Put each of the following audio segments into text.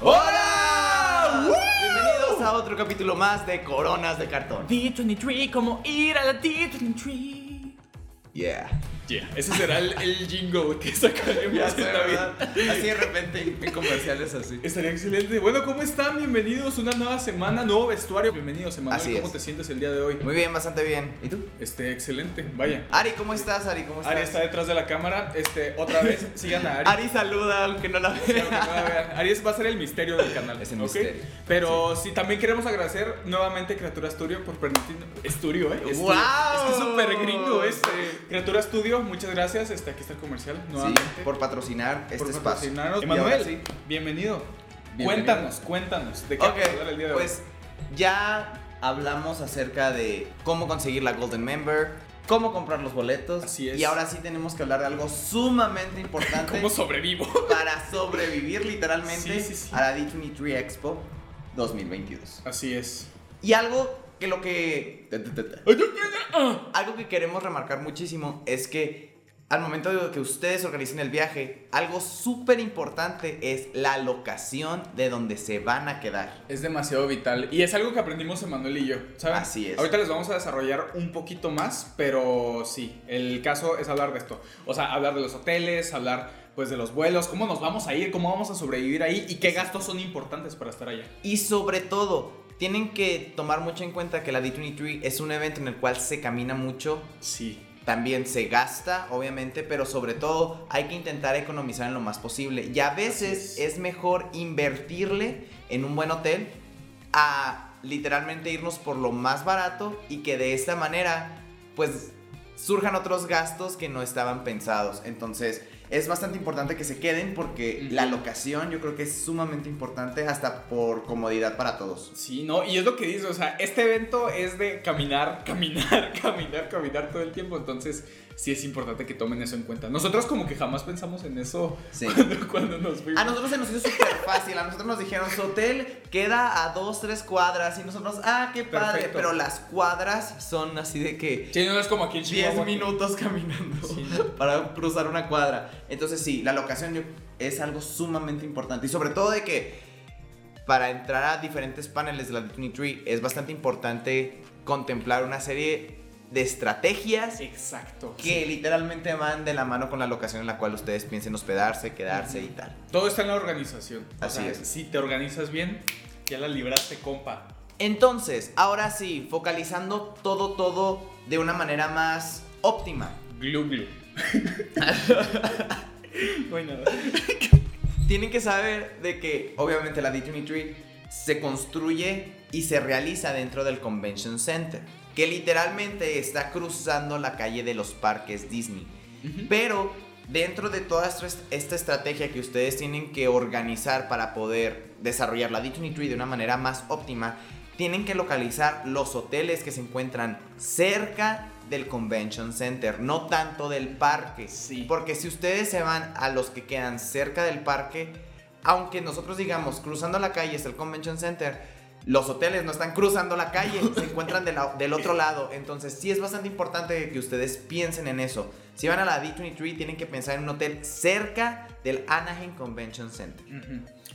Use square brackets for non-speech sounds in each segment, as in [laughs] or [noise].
¡Hola! Bienvenidos a otro capítulo más de Coronas de Cartón. D23, como ir a la D23. Yeah. Yeah, ese será el, el jingle que sacaremos [laughs] Ya en sé, la vida. Así de repente en comerciales así. Estaría excelente. Bueno, ¿cómo están? Bienvenidos una nueva semana, nuevo vestuario. Bienvenidos, Emanuel. Así ¿Cómo es. te sientes el día de hoy? Muy bien, bastante bien. ¿Y tú? Este, excelente. Vaya. Ari, ¿cómo estás, Ari? ¿Cómo estás? Ari está detrás de la cámara. Este, otra vez, [laughs] sigan a Ari. Ari saluda, aunque no la Claro que vea. no la vean. Ari va a ser el misterio del canal. [laughs] Es el ¿ok? misterio. Pero sí. también queremos agradecer nuevamente Criatura Studio por permitirnos. Studio, ¿eh? ¡Wow! Es que es súper gringo este. Criatura Studio, muchas gracias. Este, aquí está el comercial Sí, por patrocinar este por espacio. patrocinarnos. Emanuel, sí. bienvenido. Bienvenido. Cuéntanos, cuéntanos. ¿De qué Ok, vamos a hablar el día de hoy? pues ya hablamos acerca de cómo conseguir la Golden Member, cómo comprar los boletos. Así es. Y ahora sí tenemos que hablar de algo sumamente importante [laughs] ¿Cómo sobrevivo? para sobrevivir literalmente Sí, sí, sí. a la D23 Expo 2022. Así es. Y algo que lo que... Algo que queremos remarcar muchísimo es que al momento de que ustedes organicen el viaje, algo súper importante es la locación de donde se van a quedar. Es demasiado vital. Y es algo que aprendimos Emanuel y yo. ¿saben? Así es. Ahorita les vamos a desarrollar un poquito más, pero sí, el caso es hablar de esto. O sea, hablar de los hoteles, hablar pues de los vuelos, cómo nos vamos a ir, cómo vamos a sobrevivir ahí y qué gastos son importantes para estar allá. Y sobre todo, tienen que tomar mucho en cuenta que la D23 es un evento en el cual se camina mucho, Sí. también se gasta, obviamente, pero sobre todo hay que intentar economizar en lo más posible. Y a veces es. es. mejor invertirle en un buen hotel a literalmente irnos por lo más barato y que de esta manera, pues, surjan otros gastos que no estaban pensados. Entonces, es bastante importante que se queden porque la locación yo creo que es sumamente importante hasta por comodidad para todos. Sí, no, y es lo que dice, o sea, este evento es de caminar, [laughs] caminar, caminar, caminar todo el tiempo, entonces sí es importante que tomen eso en cuenta. Nosotros como que jamás pensamos en eso Sí. [laughs] cuando, cuando nos fuimos. A nosotros se nos hizo súper fácil. A nosotros nos dijeron, su hotel queda a dos, tres cuadras. Y nosotros, ah, qué padre. Perfecto. Pero las cuadras son así de que Sí, no es como aquí en 10 Chihuahua. que- minutos caminando Sí. [laughs] para cruzar una cuadra. Entonces, sí, la locación es algo sumamente importante. Y sobre todo de que para entrar a diferentes paneles de la D23 es bastante importante contemplar una serie de estrategias Exacto. que literalmente van de la mano con la locación en la cual ustedes piensen hospedarse, quedarse y tal. Todo está en la organización. O Así sea, es. Si te organizas bien, ya la libraste, compa. Entonces, ahora sí, focalizando todo, todo de una manera más óptima. Glu glu. no hay nada. Tienen que saber de que, obviamente, la D23 se construye y se realiza dentro del Convention Center, que literalmente está cruzando la calle de los parques Disney. Pero dentro de toda esta, estrategia que ustedes tienen que organizar para poder desarrollar la D23 de una manera más óptima, tienen que localizar los hoteles que se encuentran cerca del Convention Center, no tanto del parque. Sí. Porque si ustedes se van a los que quedan cerca del parque, aunque nosotros digamos cruzando la calle está el Convention Center, los hoteles no están cruzando la calle, se encuentran del otro lado. Entonces sí es bastante importante que ustedes piensen en eso. Si van a la D23 tienen que pensar en un hotel cerca del Anaheim Convention Center.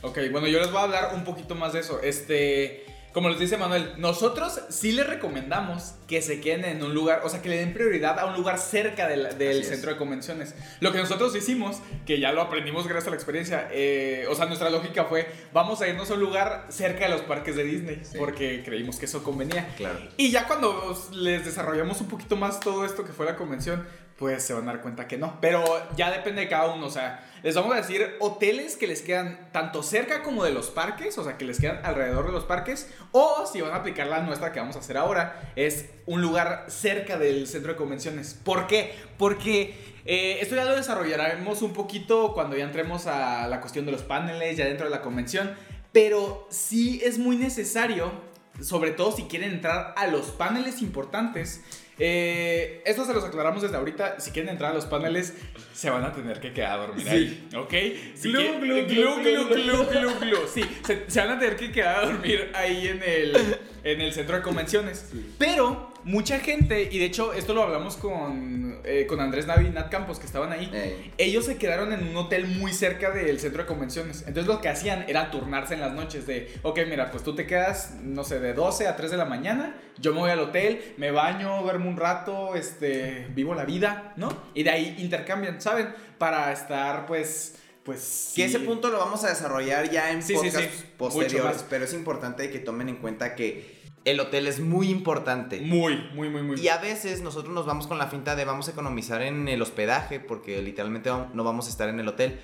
Ok, bueno, yo les voy a hablar un poquito más de eso. Este, como les dice Manuel, nosotros sí les recomendamos que se queden en un lugar, o sea, que le den prioridad a un lugar cerca del, del Así es. centro de convenciones. Lo que nosotros hicimos, que ya lo aprendimos gracias a la experiencia, eh, o sea, nuestra lógica fue, vamos a irnos a un lugar cerca de los parques de Disney, Sí. porque creímos que eso convenía. Claro. Y ya cuando les desarrollamos un poquito más todo esto que fue la convención, pues se van a dar cuenta que no. Pero ya depende de cada uno, o sea, les vamos a decir hoteles que les quedan tanto cerca como de los parques, o sea, que les quedan alrededor de los parques, o si van a aplicar la nuestra que vamos a hacer ahora, es un lugar cerca del centro de convenciones. ¿Por qué? Porque eh, esto ya lo desarrollaremos un poquito cuando ya entremos a la cuestión de los paneles, ya dentro de la convención, pero sí es muy necesario sobre todo si quieren entrar a los paneles importantes. Eh, esto se los aclaramos desde ahorita. Si quieren entrar a los paneles, se van a tener que quedar a dormir Sí. ahí. ¿Ok? Si Glu, glu, glu, glu, glu, glu, glu. Sí, se, se van a tener que quedar a dormir ahí en el, en el centro de convenciones. Pero mucha gente, y de hecho esto lo hablamos con, eh, con Andrés Navi y Nat Campos, que estaban ahí, Ey. ellos se quedaron en un hotel muy cerca del centro de convenciones. Entonces lo que hacían era turnarse en las noches de, ok, mira, pues tú te quedas, no sé, de 12 a 3 de la mañana, yo me voy al hotel, me baño, duermo un rato, este, vivo la vida, ¿no? Y de ahí intercambian, ¿saben? Para estar, pues, pues... Que ese punto lo vamos a desarrollar ya en Sí, podcasts posteriores, pero es importante que tomen en cuenta que el hotel es muy importante. Muy, muy, muy, muy. Y a veces nosotros nos vamos con la finta de vamos a economizar en el hospedaje porque literalmente no vamos a estar en el hotel,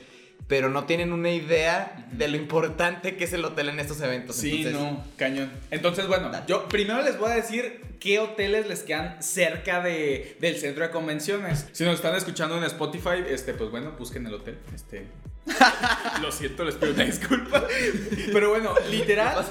pero no tienen una idea de lo importante que es el hotel en estos eventos. Sí, Entonces, no, cañón. Entonces, bueno, yo primero les voy a decir qué hoteles les quedan cerca de, del centro de convenciones. Si nos están escuchando en Spotify, este, pues bueno, busquen el hotel. Este. [laughs] Lo siento, les pido una disculpa. Pero bueno, literal.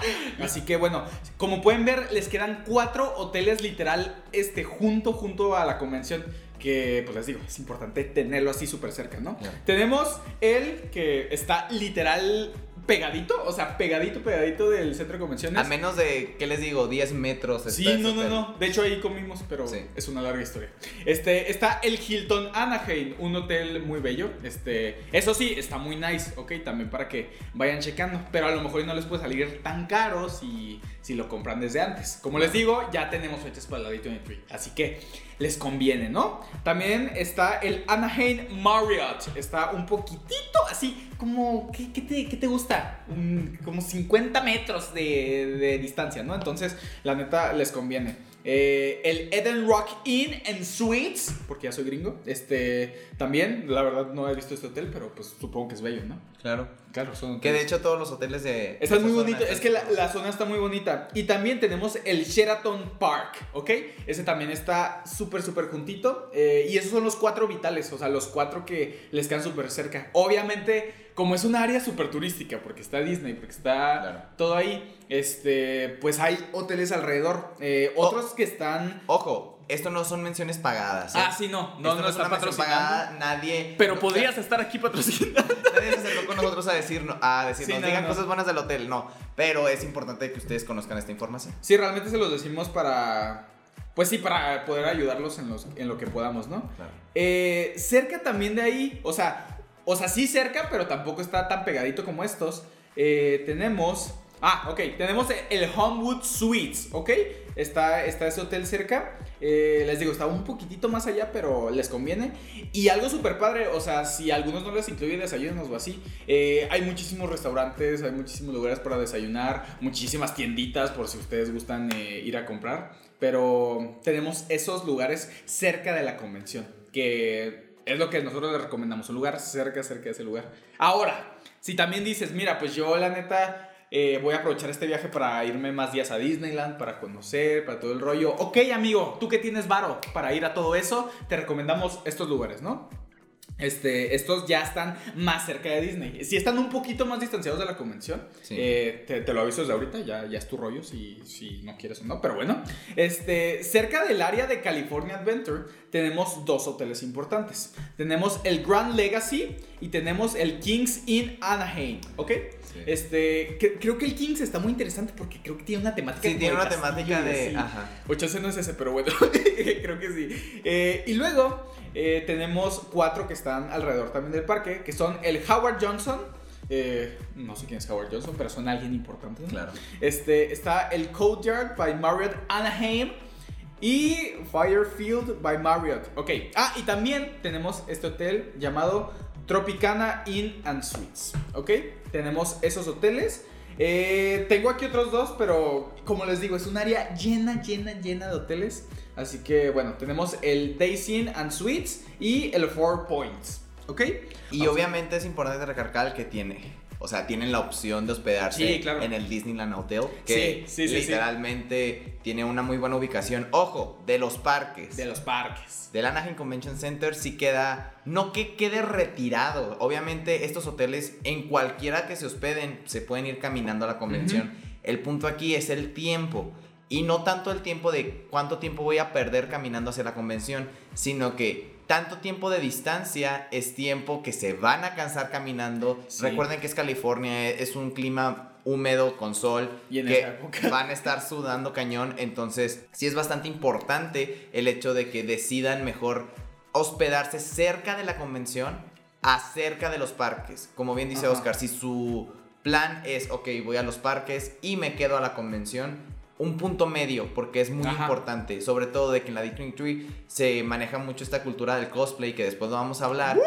[laughs] Así que bueno, como pueden ver, les quedan cuatro hoteles literal este, junto, junto a la convención. Que, pues les digo, es importante tenerlo así súper cerca, ¿no? Tenemos el que está literal pegadito, o sea, pegadito, pegadito del centro de convenciones. A menos de, ¿qué les digo? 10 metros. está Sí, no, no, no. De hecho, ahí comimos, pero Sí. es una larga historia. Este, está el Hilton Anaheim, un hotel muy bello. Este, eso sí, está muy nice, ok, también para que vayan checando. Pero a lo mejor no les puede salir tan caro si, si lo compran desde antes. Como les digo, ya tenemos fechas para la D23, así que les conviene, ¿no? También está el Anaheim Marriott. Está un poquitito así, como, ¿qué, qué te, qué te gusta? Como 50 metros de, de distancia, ¿no? Entonces, la neta, les conviene. Eh, el Eden Rock Inn and Suites, porque ya soy gringo. Este, también, la verdad, no he visto este hotel, pero pues supongo que es bello, ¿no? Claro. Claro, son Que de hecho todos los hoteles de... Está muy bonito, es que la, la zona está muy bonita. Y también tenemos el Sheraton Park, ¿ok? Ese también está súper, súper juntito. eh, y esos son los cuatro vitales, o sea, los cuatro que les quedan súper cerca. Obviamente, como es un área súper turística, porque está Disney, porque está Claro. todo ahí, este, pues hay hoteles alrededor. eh, Oh. otros que están... Ojo, esto no son menciones pagadas. ¿eh? Ah, sí, no, no, Esto no, es está pagada, nadie... Pero no- podrías estar aquí patrocinando. [laughs] Nadie se acercó con nosotros a decirnos, a decirnos, Sí, no, digan no. cosas buenas del hotel, no. Pero es importante que ustedes conozcan esta información. Sí, realmente se los decimos para. Pues sí, para poder ayudarlos en, los, en lo que podamos, ¿no? Claro. Eh, cerca también de ahí, o sea, o sea, sí cerca, pero tampoco está tan pegadito como estos. eh, tenemos. Ah, ok, tenemos el Homewood Suites, ¿ok? Está, está ese hotel cerca. eh, les digo, está un poquitito más allá, pero les conviene. Y algo súper padre, o sea, si algunos no les incluye desayunos o así, eh, hay muchísimos restaurantes, hay muchísimos lugares para desayunar, muchísimas tienditas por si ustedes gustan ir a comprar. Pero tenemos esos lugares cerca de la convención, que es lo que nosotros les recomendamos, un lugar cerca, cerca de ese lugar. Ahora, si también dices, mira, pues yo la neta eh, voy a aprovechar este viaje para irme más días a Disneyland, para conocer, para todo el rollo. Ok, amigo, tú que tienes varo para ir a todo eso, te recomendamos estos lugares, ¿no? Este, estos ya están más cerca de Disney. Si están un poquito más distanciados de la convención, Sí. eh, te, te lo aviso desde ahorita, ya, ya es tu rollo si, si no quieres o no, pero bueno. Este, cerca del área de California Adventure tenemos dos hoteles importantes. Tenemos el Grand Legacy y tenemos el Kings Inn Anaheim, ¿ok? Sí. Este, cre- creo que el Kings está muy interesante porque creo que tiene una temática. Sí, tiene una temática de... Ajá. 8 no es ese, pero bueno, [laughs] creo que sí. Eh, y luego eh, tenemos cuatro que están alrededor también del parque, que son el Howard Johnson. eh, no sé quién es Howard Johnson, pero son alguien importante. Claro. Este, está el Courtyard by Marriott Anaheim y Firefield by Marriott. Ok. Ah, y también tenemos este hotel llamado Tropicana Inn and Suites. Ok. Tenemos esos hoteles. Eh, tengo aquí otros dos, pero como les digo, es un área llena, llena, llena de hoteles. Así que bueno, tenemos el Inn and Suites y el Four Points. ¿Ok? Y obviamente es importante recalcar que tiene, o sea, tienen la opción de hospedarse Sí, claro. en el Disneyland Hotel, que Sí, sí, sí, sí. literalmente tiene una muy buena ubicación. Ojo, de los parques. De los parques. Del Anaheim Convention Center sí queda, no que quede retirado. Obviamente estos hoteles en cualquiera que se hospeden se pueden ir caminando a la convención. El punto aquí es el tiempo. Y no tanto el tiempo de cuánto tiempo voy a perder caminando hacia la convención, sino que tanto tiempo de distancia es tiempo que se van a cansar caminando. Sí. Recuerden que es California, es un clima húmedo, con sol, Y en que esa época. van a estar sudando cañón. Entonces, sí es bastante importante el hecho de que decidan mejor hospedarse cerca de la convención, acerca de los parques. Como bien dice Ajá. Oscar, si su plan es, ok, voy a los parques y me quedo a la convención, un punto medio, porque es muy Ajá. importante, sobre todo de que en la D23 se maneja mucho esta cultura del cosplay, que después lo vamos a hablar.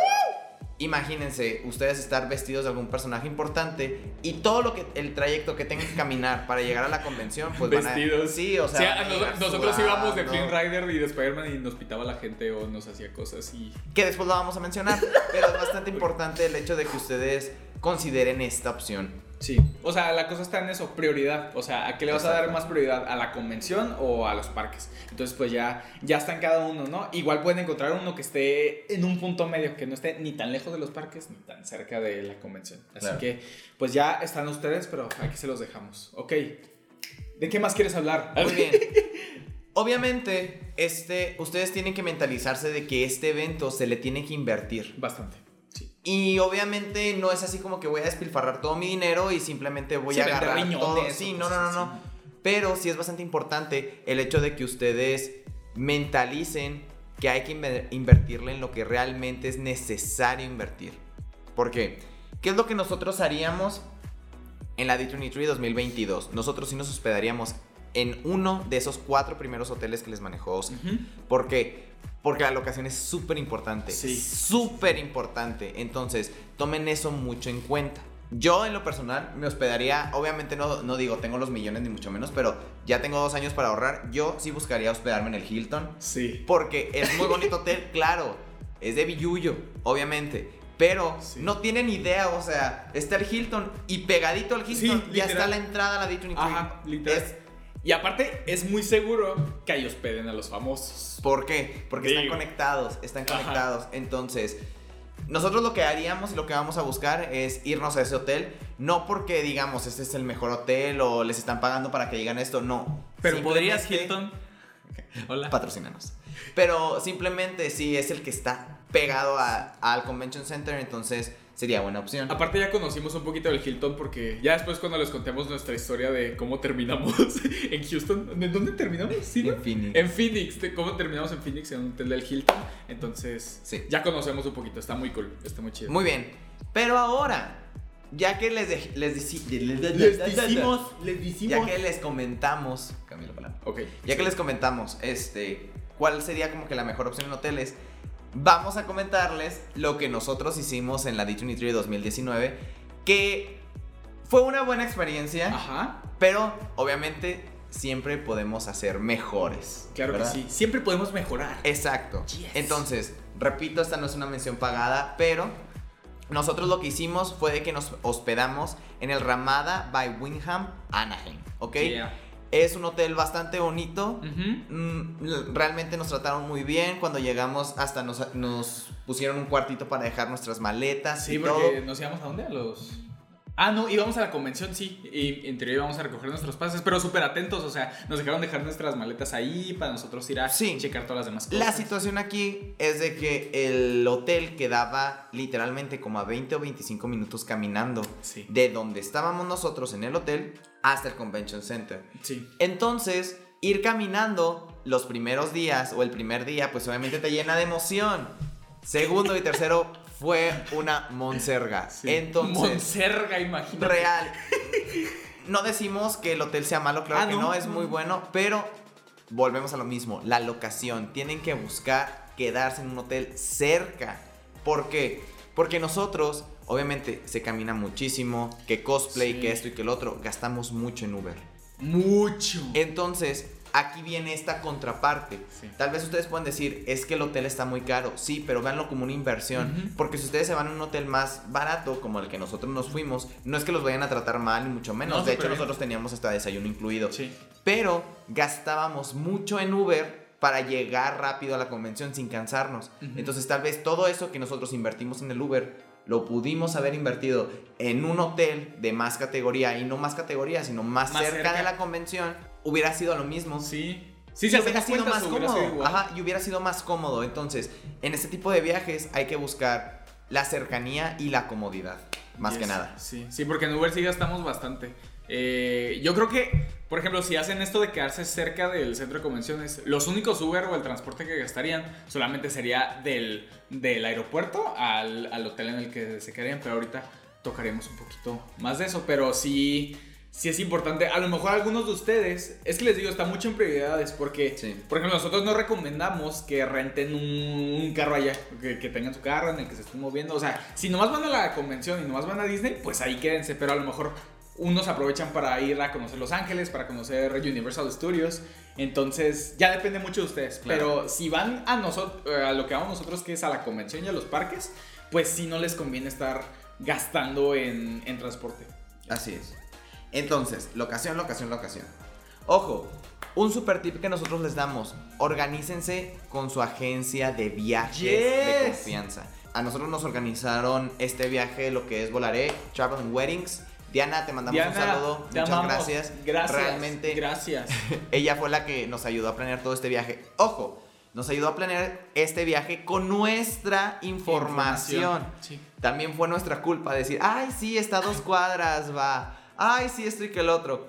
Imagínense ustedes estar vestidos de algún personaje importante y todo lo que el trayecto que tengan que caminar para llegar a la convención, pues van a- Vestidos. sí, o sea, nos- nosotros íbamos de. Flynn Rider y de Spider-Man y nos pitaba la gente o nos hacía cosas y... que después lo vamos a mencionar, pero es bastante [laughs] importante el hecho de que ustedes consideren esta opción. Sí. O sea, la cosa está en eso, prioridad. O sea, ¿a qué le vas a dar más prioridad? ¿A la convención o a los parques? Entonces, pues ya, ya está en cada uno, ¿no? Igual pueden encontrar uno que esté en un punto medio, que no esté ni tan lejos de los parques ni tan cerca de la convención. Así Claro. que, pues ya están ustedes, pero aquí se los dejamos. Ok. ¿De qué más quieres hablar? Muy [laughs] bien. Obviamente, este, ustedes tienen que mentalizarse de que este evento se le tiene que invertir. Bastante. Y obviamente no es así como que voy a despilfarrar todo mi dinero y simplemente voy Sí, a agarrar riñones todo. Sí, no, no, no, no. Pero sí es bastante importante el hecho de que ustedes mentalicen que hay que inver- invertirle en lo que realmente es necesario invertir. ¿Por qué? ¿Qué es lo que nosotros haríamos en la D23 2022? Nosotros sí nos hospedaríamos en uno de esos cuatro primeros hoteles que les manejó Oscar. Ujú. ¿Por qué? Porque la locación es súper importante. Sí. Súper importante. Entonces, tomen eso mucho en cuenta. Yo, en lo personal, me hospedaría. Obviamente, no, no digo tengo los millones ni mucho menos, pero ya tengo dos años para ahorrar. Yo sí buscaría hospedarme en el Hilton. Sí. Porque es muy bonito hotel, [laughs] claro. Es de Billuyo, obviamente. Pero Sí. no tienen idea, o sea, está el Hilton y pegadito al Hilton Sí, ya está la entrada a la D23. Ajá, literal. Es- Y aparte, es muy seguro que ahí hospeden a los famosos. ¿Por qué? Porque están conectados, están Ajá. conectados. Entonces, nosotros lo que haríamos y lo que vamos a buscar es irnos a ese hotel. No porque digamos, este es el mejor hotel o les están pagando para que digan esto, no. Pero podrías, Hilton. [laughs] Hola. Patrocínanos. Pero simplemente sí es el que está pegado a- al Convention Center, entonces sería buena opción. Aparte ya conocimos un poquito del Hilton porque ya después cuando les contemos nuestra historia de cómo terminamos [laughs] en Houston, ¿en dónde terminamos? ¿Sí, no? En Phoenix. En Phoenix, de cómo terminamos en Phoenix en un hotel del Hilton. Entonces, Sí. ya conocemos un poquito, está muy cool, está muy chido. Muy bien. Pero ahora, ya que les, dej- les, deci- les decimos, les ya que les comentamos, cambio la palabra. Ok. Ya que les comentamos, este, cuál sería como que la mejor opción en hoteles, vamos a comentarles lo que nosotros hicimos en la D23 2019, que fue una buena experiencia, Ajá, pero obviamente siempre podemos hacer mejores. claro ¿verdad? que sí. Siempre podemos mejorar. Exacto. Yes. Entonces, repito, esta no es una mención pagada, pero nosotros lo que hicimos fue de que nos hospedamos en el Ramada by Windham, Anaheim, ¿ok? Yeah. Es un hotel bastante bonito. Mm, realmente nos trataron muy bien. Cuando llegamos, hasta nos, nos pusieron un cuartito para dejar nuestras maletas Sí, y porque todo. nos íbamos a dónde? A los. Ah, no, íbamos a la convención, sí. Y en teoría íbamos a recoger nuestros pases, pero súper atentos. O sea, nos dejaron dejar nuestras maletas ahí para nosotros ir a Sí. checar todas las demás cosas. La situación aquí es de que el hotel quedaba literalmente como a 20 o 25 minutos caminando Sí. de donde estábamos nosotros en el hotel hasta el Convention Center. Sí. Entonces, ir caminando los primeros días o el primer día, pues obviamente te llena de emoción. Segundo y tercero fue una monserga. Entonces, Monserga, imagínate. real. No decimos que el hotel sea malo, claro Ah, que no, no, es muy bueno, pero volvemos a lo mismo, la locación. Tienen que buscar quedarse en un hotel cerca. ¿Por qué? Porque nosotros, obviamente, se camina muchísimo, que cosplay, Sí. que esto y que el otro, gastamos mucho en Uber. Mucho. Entonces, aquí viene esta contraparte. Sí. Tal vez ustedes pueden decir, es que el hotel está muy caro. Sí, pero véanlo como una inversión. Porque si ustedes se van a un hotel más barato, como el que nosotros nos fuimos, no es que los vayan a tratar mal, ni mucho menos. No, de hecho, bien. nosotros teníamos hasta desayuno incluido. Sí. Pero gastábamos mucho en Uber para llegar rápido a la convención sin cansarnos. Ujú. Entonces, tal vez todo eso que nosotros invertimos en el Uber lo pudimos haber invertido en un hotel de más categoría y no más categoría, sino más, Más cerca, cerca. de la convención, hubiera sido lo mismo. Sí. Sí, se hubiera sido más hubiera cómodo. Ajá, y hubiera sido más cómodo. Entonces, en este tipo de viajes hay que buscar la cercanía y la comodidad. más que nada. Sí, sí, porque en Uber sí gastamos bastante. Eh, yo creo que, por ejemplo, si hacen esto de quedarse cerca del centro de convenciones, los únicos Uber o el transporte que gastarían solamente sería del, del aeropuerto al, al hotel en el que se quedarían, pero ahorita tocaremos un poquito más de eso, pero sí, sí es importante. A lo mejor algunos de ustedes, es que les digo, está mucho en prioridades, porque, Sí. por ejemplo, nosotros no recomendamos que renten un, un carro allá, que, que tengan su carro en el que se estén moviendo. O sea, si nomás van a la convención y nomás van a Disney, pues ahí quédense, pero a lo mejor unos aprovechan para ir a conocer Los Ángeles, para conocer Universal Studios. Entonces, ya depende mucho de ustedes. Claro. Pero si van a, nosotros, a lo que vamos nosotros, que es a la convención y a los parques, pues sí no les conviene estar gastando en, en transporte. Así es. Entonces, locación, locación, locación. Ojo, un super tip que nosotros les damos. Organícense con su agencia de viajes de confianza. A nosotros nos organizaron este viaje, lo que es Volaré, Travel and Weddings. Diana, te mandamos un saludo. Muchas amamos. gracias. Gracias. Realmente, Gracias. [laughs] ella fue la que nos ayudó a planear todo este viaje. Ojo, nos ayudó a planear este viaje con nuestra información. Sí. También fue nuestra culpa decir, ay, sí, está a dos cuadras, va. Ay, sí, esto y que el otro.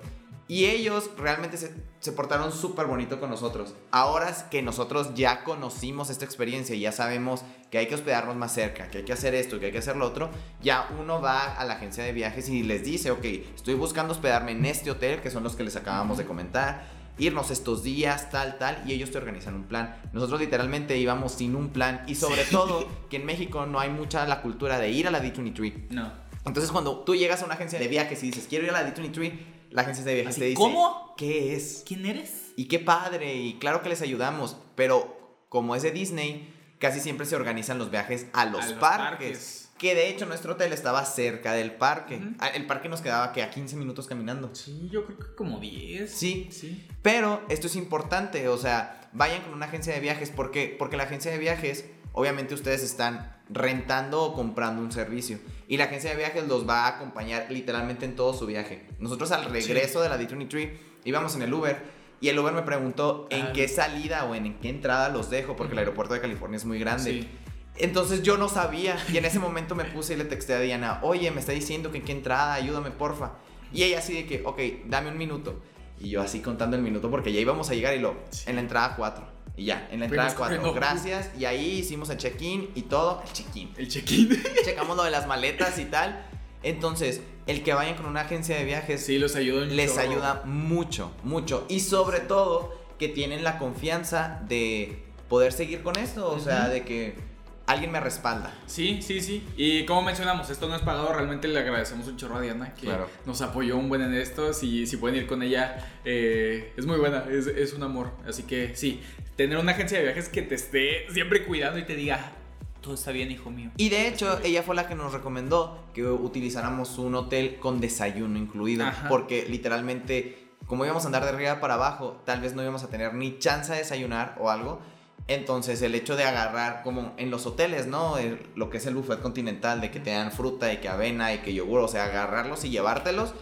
Y ellos realmente se, se portaron súper bonito con nosotros. Ahora que nosotros ya conocimos esta experiencia y ya sabemos que hay que hospedarnos más cerca, que hay que hacer esto, que hay que hacer lo otro, ya uno va a la agencia de viajes y les dice, ok, estoy buscando hospedarme en este hotel, que son los que les acabamos de comentar, irnos estos días, tal, tal, y ellos te organizan un plan. Nosotros literalmente íbamos sin un plan y sobre todo que en México no hay mucha la cultura de ir a la D23. No. Entonces cuando tú llegas a una agencia de viajes y dices, quiero ir a la D23, la agencia de viajes Así, te dice, ¿cómo? ¿Qué es? ¿Quién eres? Y qué padre, y claro que les ayudamos, pero como es de Disney, casi siempre se organizan los viajes a los, A los parques. parques. Que de hecho nuestro hotel estaba cerca del parque. Ah, El parque nos quedaba que a 15 minutos caminando. Sí, yo creo que como 10. Sí. Sí. Pero esto es importante, o sea, vayan con una agencia de viajes. ¿Por qué? Porque la agencia de viajes, obviamente ustedes están rentando o comprando un servicio. Y la agencia de viajes los va a acompañar literalmente en todo su viaje. Nosotros al regreso de la D23 íbamos en el Uber y el Uber me preguntó en Ah. qué salida o en qué entrada los dejo, porque el aeropuerto de California es muy grande. Sí. Entonces yo no sabía y en ese [laughs] momento me puse y le texté a Diana, oye, me está diciendo que en qué entrada, ayúdame porfa. Y ella así de que, ok, dame un minuto. Y yo así contando el minuto porque ya íbamos a llegar y lo, Sí. en la entrada 4. Y ya, en la Fuimos entrada 4. corriendo. Gracias. Y ahí hicimos el check-in y todo. El check-in. El check-in. Checamos lo de las maletas y tal. Entonces, el que vayan con una agencia de viajes Sí, los ayuda un les chorro. ayuda mucho, mucho. Y sobre todo que tienen la confianza de poder seguir con esto. O sea, de que alguien me respalda. Sí, sí, sí. Y como mencionamos, esto no es pagado. Realmente le agradecemos un chorro a Diana que Claro. nos apoyó un buen en esto. Si, si pueden ir con ella, eh, es muy buena. Es, es un amor. Así que sí, tener una agencia de viajes que te esté siempre cuidando y te diga, todo está bien, hijo mío. Y de hecho, ella fue la que nos recomendó que utilizáramos un hotel con desayuno incluido. Ajá. Porque literalmente, como íbamos a andar de arriba para abajo, tal vez no íbamos a tener ni chance de desayunar o algo. Entonces, el hecho de agarrar, como en los hoteles, ¿no? El- lo que es el buffet continental, de que te dan fruta y que avena y que yogur, o sea, agarrarlos y llevártelos,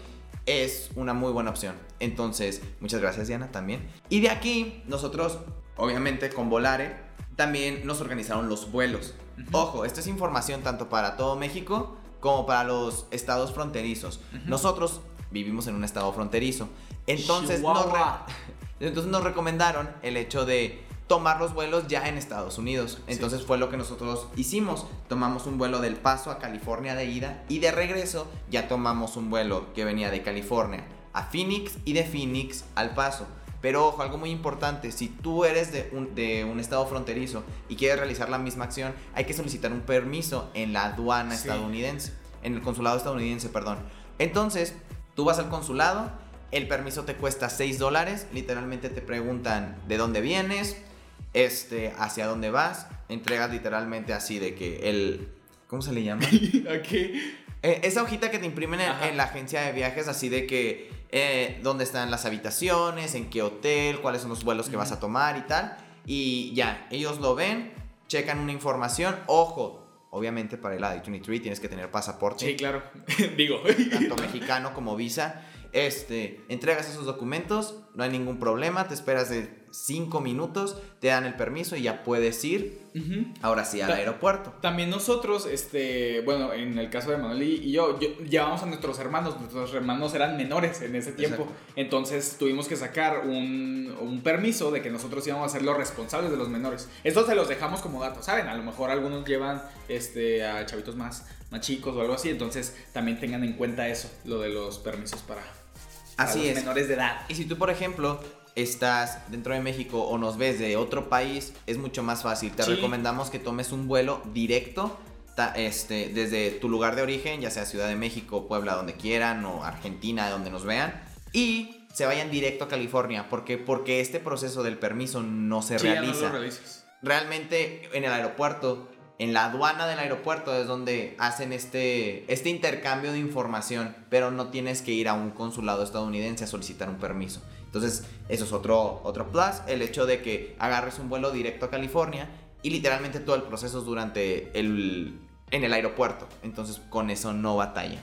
es una muy buena opción. Entonces, muchas gracias, Diana, también. Y de aquí, nosotros, obviamente, con Volare, también nos organizaron los vuelos. Ojo, esto es información tanto para todo México como para los estados fronterizos. Nosotros vivimos en un estado fronterizo. Entonces nos, [laughs] entonces nos recomendaron el hecho de tomar los vuelos ya en Estados Unidos. Entonces fue lo que nosotros hicimos. Tomamos un vuelo del Paso a California de ida y de regreso ya tomamos un vuelo que venía de California a Phoenix y de Phoenix al Paso. Pero ojo, algo muy importante, si tú eres de un, de un estado fronterizo y quieres realizar la misma acción, hay que solicitar un permiso en la aduana Sí. estadounidense, en el consulado estadounidense, perdón. Entonces, tú vas al consulado, el permiso te cuesta 6 dólares, literalmente te preguntan de dónde vienes, este, hacia dónde vas, entregas literalmente así de que el... ¿Cómo se le llama? [laughs] Aquí. Eh, esa hojita que te imprimen en, la agencia de viajes, así de que eh, dónde están las habitaciones, en qué hotel, cuáles son los vuelos que vas a tomar y tal. Y ya, ellos lo ven, checan una información. Ojo, obviamente para el AD23 tienes que tener pasaporte, Sí, claro. [laughs] Digo. tanto mexicano como visa. Este, entregas esos documentos no hay ningún problema, te esperas de 5 minutos, te dan el permiso y ya puedes ir ahora sí al Ta- aeropuerto. También nosotros, este, bueno, en el caso de Manuel y y yo, yo- llevamos a nuestros hermanos, nuestros hermanos eran menores en ese tiempo, Exacto. entonces tuvimos que sacar un, un permiso de que nosotros íbamos a ser los responsables de los menores. Esto se los dejamos como datos, ¿saben? A lo mejor algunos llevan este, a chavitos más, más chicos o algo así, entonces también tengan en cuenta eso, lo de los permisos para, Así los es. menores de edad. Y si tú, por ejemplo, estás dentro de México o nos ves de otro país, es mucho más fácil. Te Sí. recomendamos que tomes un vuelo directo ta- este, desde tu lugar de origen, ya sea Ciudad de México, Puebla, donde quieran, o Argentina, donde nos vean, y se vayan directo a California. ¿Por qué? Porque este proceso del permiso no se Sí, ya no realiza. lo realizas. Realmente en el aeropuerto, en la aduana del aeropuerto es donde hacen este, este intercambio de información, pero no tienes que ir a un consulado estadounidense a solicitar un permiso. Entonces, eso es otro, otro plus, el hecho de que agarres un vuelo directo a California y literalmente todo el proceso es durante el, en el aeropuerto. Entonces, con eso no batalla.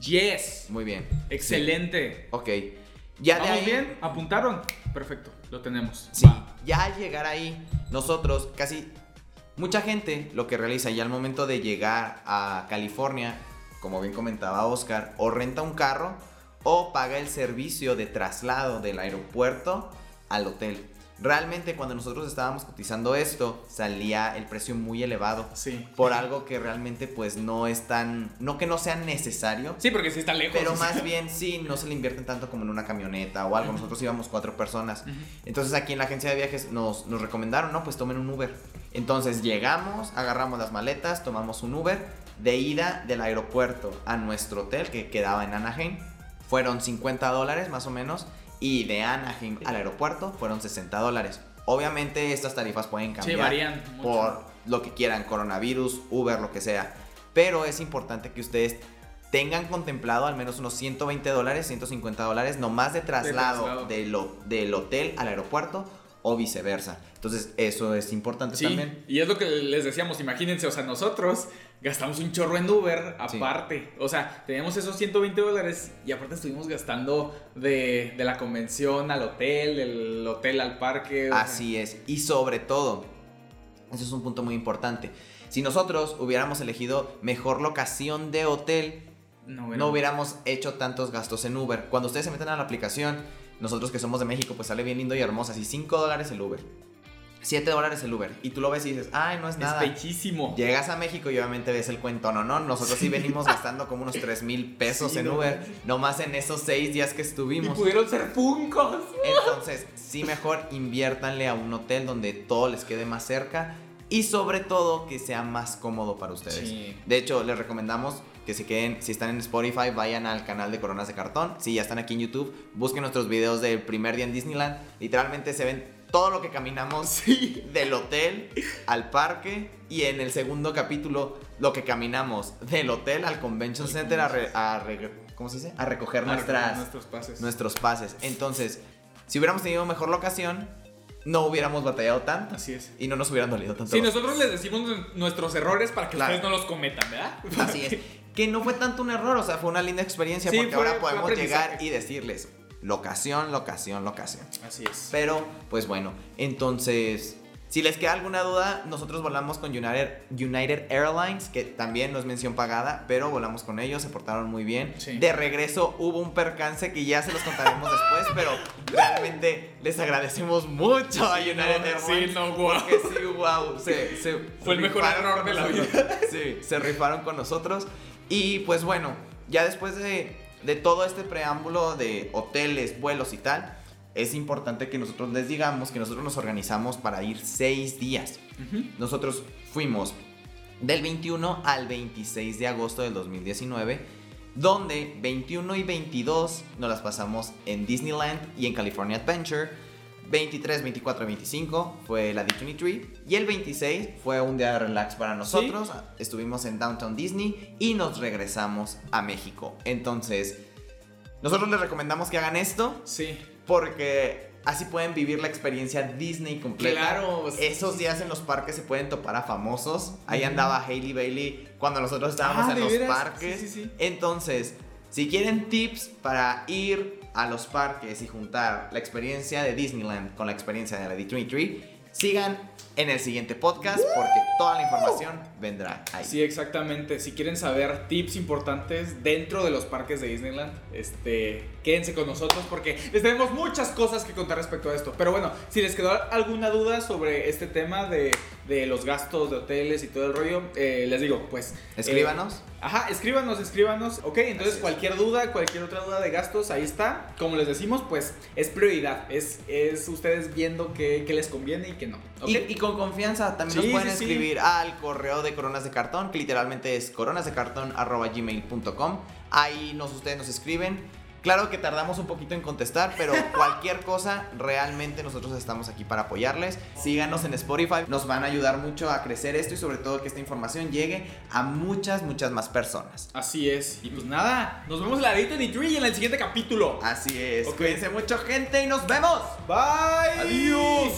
Yes. Muy bien. Excelente. Ok. Ya de ¿Vamos ahí, bien? ¿Apuntaron? Perfecto, lo tenemos. Sí, Va. ya al llegar ahí, nosotros casi mucha gente lo que realiza ya al momento de llegar a California, como bien comentaba Oscar, o renta un carro o paga el servicio de traslado del aeropuerto al hotel. Realmente cuando nosotros estábamos cotizando esto, salía el precio muy elevado Sí. por algo que realmente pues no es tan, no que no sea necesario, Sí, porque sí está lejos. pero sea. más bien sí, no se le invierten tanto como en una camioneta o algo. Nosotros íbamos cuatro personas. Entonces aquí en la agencia de viajes nos, nos recomendaron, no, pues tomen un Uber. Entonces llegamos, agarramos las maletas, tomamos un Uber de ida del aeropuerto a nuestro hotel que quedaba en Anaheim. Fueron 50 dólares más o menos. Y de Anaheim al aeropuerto fueron 60 dólares. Obviamente estas tarifas pueden Sí, cambiar varían mucho. por lo que quieran, coronavirus, Uber, lo que sea. Pero es importante que ustedes tengan contemplado al menos unos 120 dólares, 150 dólares, nomás de traslado, traslado. de lo- del hotel al aeropuerto o viceversa. Entonces eso es importante Sí, también. y es lo que les decíamos, imagínense, o sea, nosotros gastamos un chorro en Uber Sí. aparte. O sea, teníamos esos 120 dólares y aparte estuvimos gastando de, de la convención al hotel, del hotel al parque. sea, Así es. Y sobre todo, eso es un punto muy importante. Si nosotros hubiéramos elegido mejor locación de hotel, no, no hubiéramos hecho tantos gastos en Uber. Cuando ustedes se meten a la aplicación, nosotros que somos de México, pues sale bien lindo y hermoso. Así 5 dólares el Uber. 7 dólares el Uber. Y tú lo ves y dices, ay, no es es nada. pechísimo. Llegas a México y obviamente ves el cuento, no, no. Nosotros sí venimos gastando como unos 3 mil pesos Sí, en no Uber. manches. Nomás en esos 6 días que Y estuvimos. pudieron ser puncos. Entonces, sí mejor inviértanle a un hotel donde todo les quede más cerca. Y sobre todo que sea más cómodo para ustedes. Sí. De hecho, les recomendamos que se queden, si están en Spotify, vayan al canal de Coronas de Cartón. Si ya están aquí en YouTube, busquen nuestros videos del primer día en Disneyland. Literalmente se ven todo lo que caminamos [laughs] del hotel al parque. Y en el segundo capítulo, lo que caminamos del hotel al Convention Center a, re- a re- ¿cómo se dice? A recoger nuestras, nuestros pases. nuestros pases. Entonces, si hubiéramos tenido mejor locación, no hubiéramos batallado tanto. Así es. Y no nos hubieran dolido tanto. Sí, los- nosotros les decimos nuestros errores para que Claro. ustedes no los cometan, ¿verdad? Así es. [laughs] Que no fue tanto un error, o sea, fue una linda experiencia Sí, porque fue- ahora podemos llegar y decirles locación, locación, locación. Así es. Pero, pues bueno, entonces, si les queda alguna duda, nosotros volamos con United, United Airlines, que también no es mención pagada, pero volamos con ellos, se portaron muy bien. Sí. De regreso hubo un percance que ya se los contaremos después, [laughs] pero realmente les agradecemos mucho a United no, Airlines. sí, no, guau. Porque sí, wow, se, se Fue el mejor error de la vida. [laughs] Sí, se rifaron con nosotros. Y pues bueno, ya después de, de todo este preámbulo de hoteles, vuelos y tal, es importante que nosotros les digamos que nosotros nos organizamos para ir seis días. Nosotros fuimos del 21 al 26 de agosto del 2019, donde 21 y 22 nos las pasamos en Disneyland y en California Adventure. 23, 24 y 25 fue la D23 y el 26 fue un día de relax para nosotros. Estuvimos en Downtown Disney y nos regresamos a México. Entonces, nosotros les recomendamos que hagan esto Sí. porque así pueden vivir la experiencia Disney completa. Claro. Esos días en los parques se pueden topar a famosos. Ahí andaba Hailey Bailey cuando nosotros estábamos Ah, en ¿de los veras? parques. Sí, sí, sí. Entonces, si quieren tips para ir a los parques y juntar la experiencia de Disneyland con la experiencia de la D23, sigan en el siguiente podcast porque toda la información vendrá ahí. Sí, exactamente. Si quieren saber tips importantes dentro de los parques de Disneyland, este, quédense con nosotros porque les tenemos muchas cosas que contar respecto a esto. Pero bueno, si les quedó alguna duda sobre este tema de, de los gastos de hoteles y todo el rollo, eh, les digo, pues... Escríbanos. Eh, ajá, escríbanos, escríbanos. Ok, entonces cualquier duda, cualquier otra duda de gastos, ahí está. Como les decimos, pues es prioridad. Es, es ustedes viendo qué, qué les conviene y qué no. ¿Okay? Y, y, con confianza también Sí, nos pueden sí, sí. escribir al correo de coronas de cartón, que literalmente es coronasdecartón.gmail.com. Ahí nos, ustedes nos escriben. Claro que tardamos un poquito en contestar, pero [laughs] cualquier cosa, realmente nosotros estamos aquí para apoyarles. Síganos en Spotify, nos van a ayudar mucho a crecer esto y sobre todo que esta información llegue a muchas, muchas más personas. Así es. Y pues nada, nos vemos en la de Tree en el siguiente capítulo. Así es. Cuídense mucho, gente, y nos vemos. Bye. Adiós.